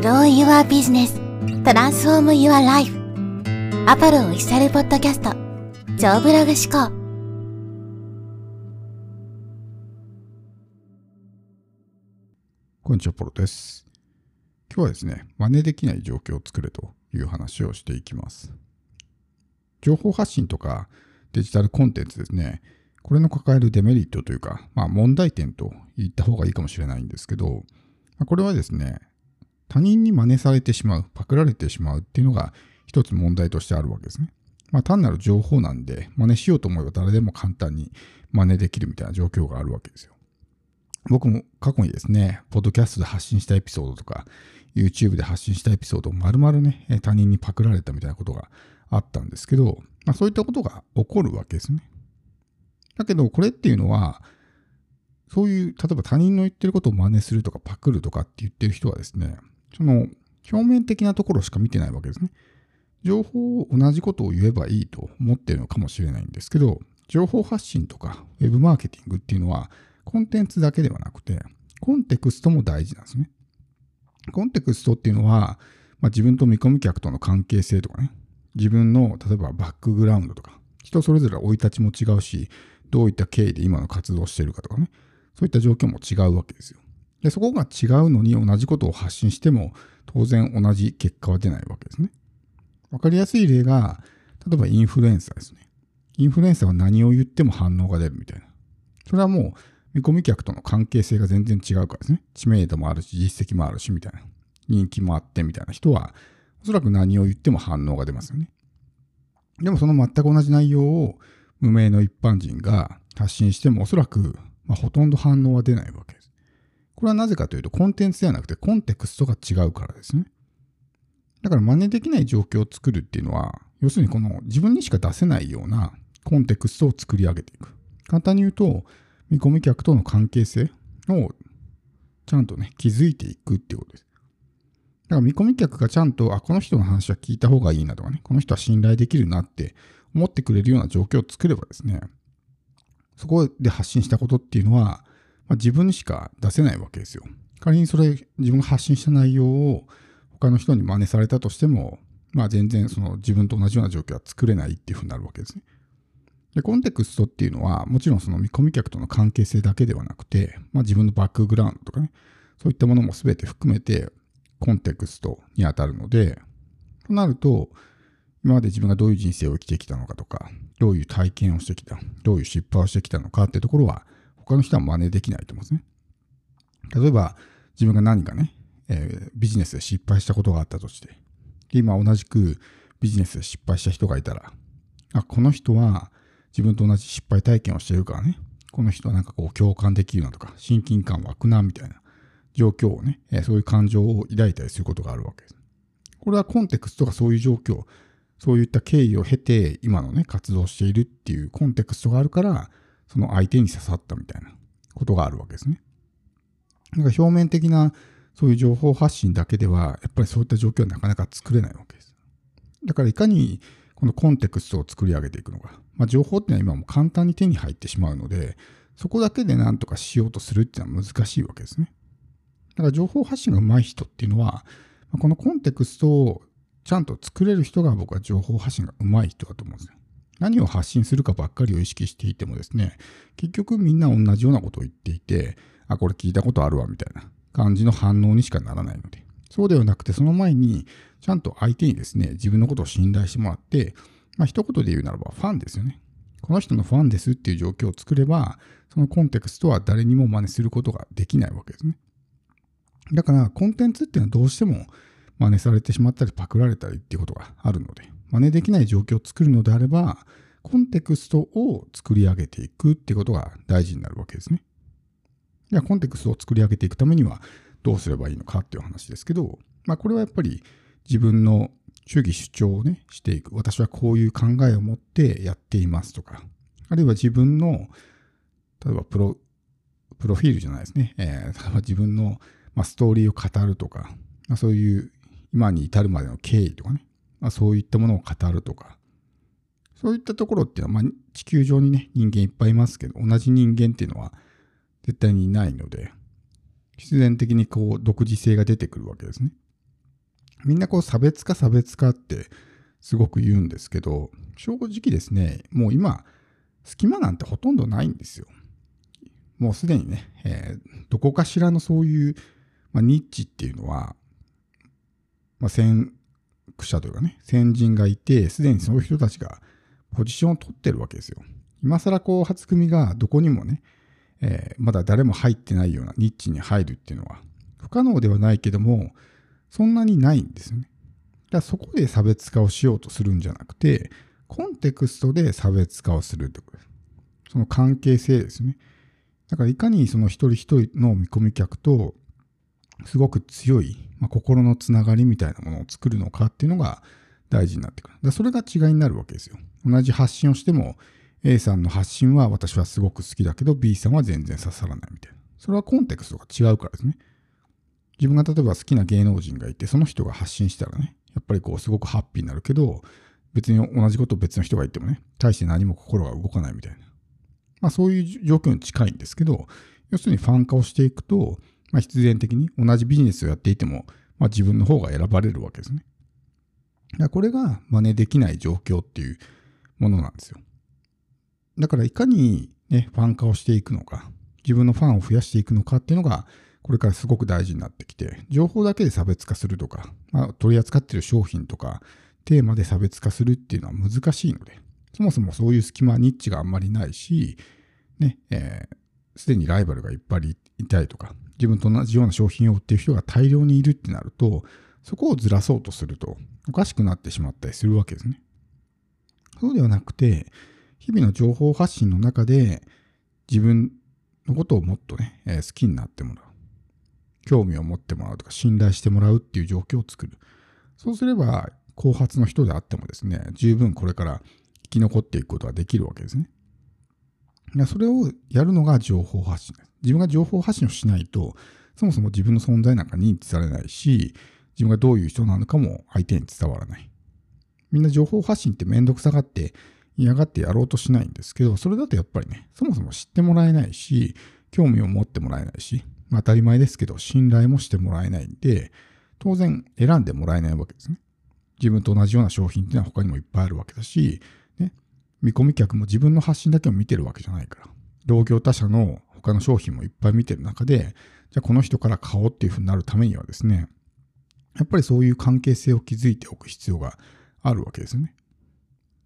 Grow Your Business Transform Your Life アポロオフィシャルポッドキャスト超ブログ思考こんにちは、ポロです。今日はですね、真似できない状況を作れという話をしていきます。情報発信とかデジタルコンテンツですね、これの抱えるデメリットというか、まあ問題点と言った方がいいかもしれないんですけど、これはですね、他人に真似されてしまう、パクられてしまうっていうのが一つ問題としてあるわけですね。まあ単なる情報なんで、真似しようと思えば誰でも簡単に真似できるみたいな状況があるわけですよ。僕も過去にですね、ポッドキャストで発信したエピソードとか、YouTube で発信したエピソードを丸々ね、他人にパクられたみたいなことがあったんですけど、まあそういったことが起こるわけですね。だけど、これっていうのは、そういう、例えば他人の言ってることを真似するとかパクるとかって言ってる人はですね、その表面的なところしか見てないわけですね。情報を同じことを言えばいいと思ってるのかもしれないんですけど、情報発信とかウェブマーケティングっていうのは、コンテンツだけではなくて、コンテクストも大事なんですね。コンテクストっていうのは、まあ、自分と見込み客との関係性とかね、自分の例えばバックグラウンドとか、人それぞれ生い立ちも違うし、どういった経緯で今の活動をしているかとかね、そういった状況も違うわけですよ。で、そこが違うのに同じことを発信しても、当然同じ結果は出ないわけですね。わかりやすい例が、例えばインフルエンサーですね。インフルエンサーは何を言っても反応が出るみたいな。それはもう、見込み客との関係性が全然違うからですね。知名度もあるし、実績もあるし、みたいな。人気もあって、みたいな人は、おそらく何を言っても反応が出ますよね。でもその全く同じ内容を無名の一般人が発信しても、おそらく、まあ、ほとんど反応は出ないわけ。これはなぜかというと、コンテンツではなくてコンテクストが違うからですね。だから真似できない状況を作るっていうのは、要するにこの自分にしか出せないようなコンテクストを作り上げていく。簡単に言うと、見込み客との関係性をちゃんとね、築いていくっていうことです。だから見込み客がちゃんと、あ、この人の話は聞いた方がいいなとかね、この人は信頼できるなって思ってくれるような状況を作ればですね、そこで発信したことっていうのは、まあ、自分にしか出せないわけですよ。仮にそれ、自分が発信した内容を他の人に真似されたとしても、まあ全然その自分と同じような状況は作れないっていうふうになるわけですね。で、コンテクストっていうのは、もちろんその見込み客との関係性だけではなくて、まあ自分のバックグラウンドとかね、そういったものも全て含めてコンテクストに当たるので、となると、今まで自分がどういう人生を生きてきたのかとか、どういう体験をしてきた、どういう失敗をしてきたのかってところは、他の人は真似できないと思うんですね。例えば、自分が何かね、えービジネスで失敗したことがあったとして、で今同じくビジネスで失敗した人がいたら、あ、この人は自分と同じ失敗体験をしているからね、この人はなんかこう共感できるなとか、親近感湧くなみたいな状況をね、えーそういう感情を抱いたりすることがあるわけです。これはコンテクストがそういう状況、そういった経緯を経て今のね、活動しているっていうコンテクストがあるから、その相手に刺さったみたいなことがあるわけですね。なんか表面的なそういう情報発信だけでは、やっぱりそういった状況はなかなか作れないわけです。だからいかにこのコンテクストを作り上げていくのか。まあ、情報っていうのは今も簡単に手に入ってしまうので、そこだけで何とかしようとするっていうのは難しいわけですね。だから情報発信が上手い人っていうのは、このコンテクストをちゃんと作れる人が僕は情報発信が上手い人だと思うんですよ。何を発信するかばっかりを意識していてもですね、結局みんな同じようなことを言っていて、あ、これ聞いたことあるわみたいな感じの反応にしかならないので。そうではなくて、その前に、ちゃんと相手にですね、自分のことを信頼してもらって、まあ一言で言うならばファンですよね。この人のファンですっていう状況を作れば、そのコンテクストは誰にも真似することができないわけですね。だから、コンテンツっていうのはどうしても真似されてしまったりパクられたりっていうことがあるので、真似できない状況を作るのであれば、コンテクストを作り上げていくってことが大事になるわけですね。じゃあ、コンテクストを作り上げていくためにはどうすればいいのかっていう話ですけど、まあ、これはやっぱり自分の主義主張をね、していく。私はこういう考えを持ってやっていますとか、あるいは自分の、例えばプロ、プロフィールじゃないですね。えー例えば自分の、まあ、ストーリーを語るとか、まあ、そういう今に至るまでの経緯とかね、まあ、そういったものを語るとか、そういったところっていうのは、まあ、地球上にね、人間いっぱいいますけど、同じ人間っていうのは絶対にいないので、必然的にこう、独自性が出てくるわけですね。みんなこう差別化差別化ってすごく言うんですけど、正直ですね、もう今、隙間なんてほとんどないんですよ。もうすでにね、えー、どこかしらのそういう、まあ、ニッチっていうのは、まあ、先者というかね、先人がいて、すでにその人たちがポジションを取ってるわけですよ。今更こう、初組がどこにもね、えー、まだ誰も入ってないようなニッチに入るっていうのは、不可能ではないけども、そんなにないんですよね。だからそこで差別化をしようとするんじゃなくて、コンテクストで差別化をするってことです。その関係性ですね。だからいかにその一人一人の見込み客とすごく強い、まあ、心のつながりみたいなものを作るのかっていうのが大事になってくる。だそれが違いになるわけですよ。同じ発信をしても A さんの発信は私はすごく好きだけど B さんは全然刺さらないみたいな。それはコンテクストが違うからですね。自分が例えば好きな芸能人がいて、その人が発信したらね、やっぱりこうすごくハッピーになるけど、別に同じことを別の人が言ってもね、大して何も心が動かないみたいな。まあそういう状況に近いんですけど、要するにファン化をしていくと、まあ必然的に同じビジネスをやっていても、まあ自分の方が選ばれるわけですね。これが真似できない状況っていうものなんですよ。だからいかにね、ファン化をしていくのか、自分のファンを増やしていくのかっていうのが、これからすごく大事になってきて、情報だけで差別化するとか、まあ、取り扱ってる商品とか、テーマで差別化するっていうのは難しいので、そもそもそういう隙間、ニッチがあんまりないし、ね、えー、すでにライバルがいっぱいいたりとか、自分と同じような商品を売っている人が大量にいるってなると、そこをずらそうとすると、おかしくなってしまったりするわけですね。そうではなくて、日々の情報発信の中で、自分のことをもっとね、えー、好きになってもらう。興味を持ってもらうとか、信頼してもらうっていう状況を作る。そうすれば、後発の人であってもですね、十分これから生き残っていくことができるわけですね。それをやるのが情報発信です。自分が情報発信をしないと、そもそも自分の存在なんか認知されないし、自分がどういう人なのかも相手に伝わらない。みんな情報発信ってめんどくさがって嫌がってやろうとしないんですけど、それだとやっぱりね、そもそも知ってもらえないし、興味を持ってもらえないしま、当たり前ですけど、信頼もしてもらえないんで、当然選んでもらえないわけですね。自分と同じような商品っていうのは他にもいっぱいあるわけだし、見込み客も自分の発信だけを見てるわけじゃないから、同業他社の他の商品もいっぱい見てる中で、じゃあこの人から買おうっていうふうになるためにはですね、やっぱりそういう関係性を築いておく必要があるわけですよね。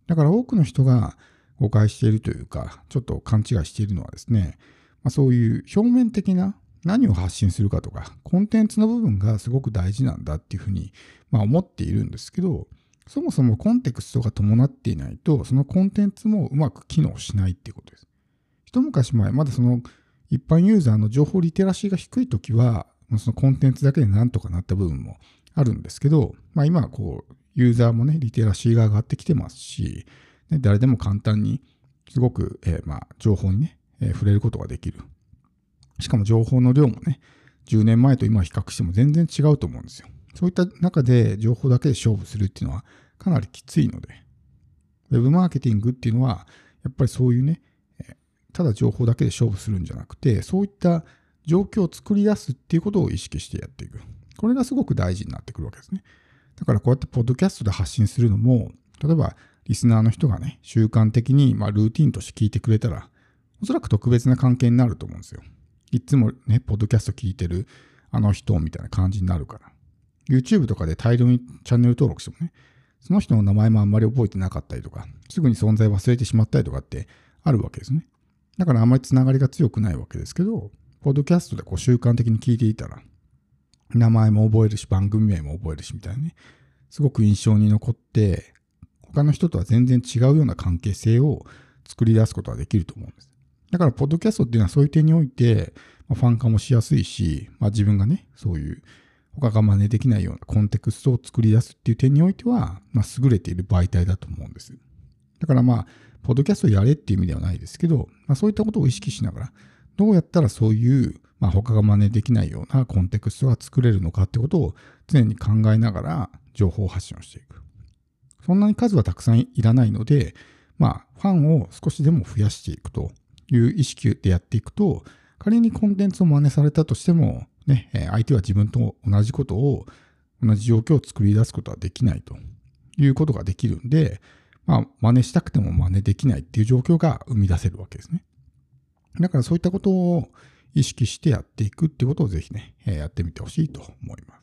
だから多くの人が誤解しているというか、ちょっと勘違いしているのはですね、まあ、そういう表面的な何を発信するかとか、コンテンツの部分がすごく大事なんだっていうふうに、まあ、思っているんですけど、そもそもコンテクストが伴っていないと、そのコンテンツもうまく機能しないっていうことです。一昔前、まだその一般ユーザーの情報リテラシーが低いときは、そのコンテンツだけでなんとかなった部分もあるんですけど、まあ今はこう、ユーザーもね、リテラシーが上がってきてますし、ね、誰でも簡単に、すごく、えー、まあ、情報にね、えー、触れることができる。しかも情報の量もね、10年前と今比較しても全然違うと思うんですよ。そういった中で情報だけで勝負するっていうのはかなりきついので、ウェブマーケティングっていうのは、やっぱりそういうね、ただ情報だけで勝負するんじゃなくて、そういった状況を作り出すっていうことを意識してやっていく。これがすごく大事になってくるわけですね。だからこうやってポッドキャストで発信するのも、例えばリスナーの人がね、習慣的にまルーティンとして聞いてくれたら、おそらく特別な関係になると思うんですよ。いつもね、ポッドキャスト聞いてるあの人みたいな感じになるから。YouTube とかで大量にチャンネル登録してもね、その人の名前もあんまり覚えてなかったりとか、すぐに存在忘れてしまったりとかってあるわけですね。だからあんまりつながりが強くないわけですけど、ポッドキャストでこう習慣的に聞いていたら、名前も覚えるし、番組名も覚えるしみたいなね、すごく印象に残って、他の人とは全然違うような関係性を作り出すことができると思うんです。だから、ポッドキャストっていうのはそういう点において、まあ、ファン化もしやすいし、まあ、自分がね、そういう他が真似できないようなコンテクストを作り出すっていう点においては、まあ、優れている媒体だと思うんです。だからまあ、ポッドキャストやれっていう意味ではないですけど、まあ、そういったことを意識しながら、どうやったらそういう、まあ、他が真似できないようなコンテクストが作れるのかってことを常に考えながら情報発信をしていく。そんなに数はたくさんいらないので、まあ、ファンを少しでも増やしていくという意識でやっていくと、仮にコンテンツを真似されたとしても、ね、相手は自分と同じことを同じ状況を作り出すことはできないということができるんで、まあ、真似したくても真似できないっていう状況が生み出せるわけですね。だからそういったことを意識してやっていくっていうことをぜひね、やってみてほしいと思います。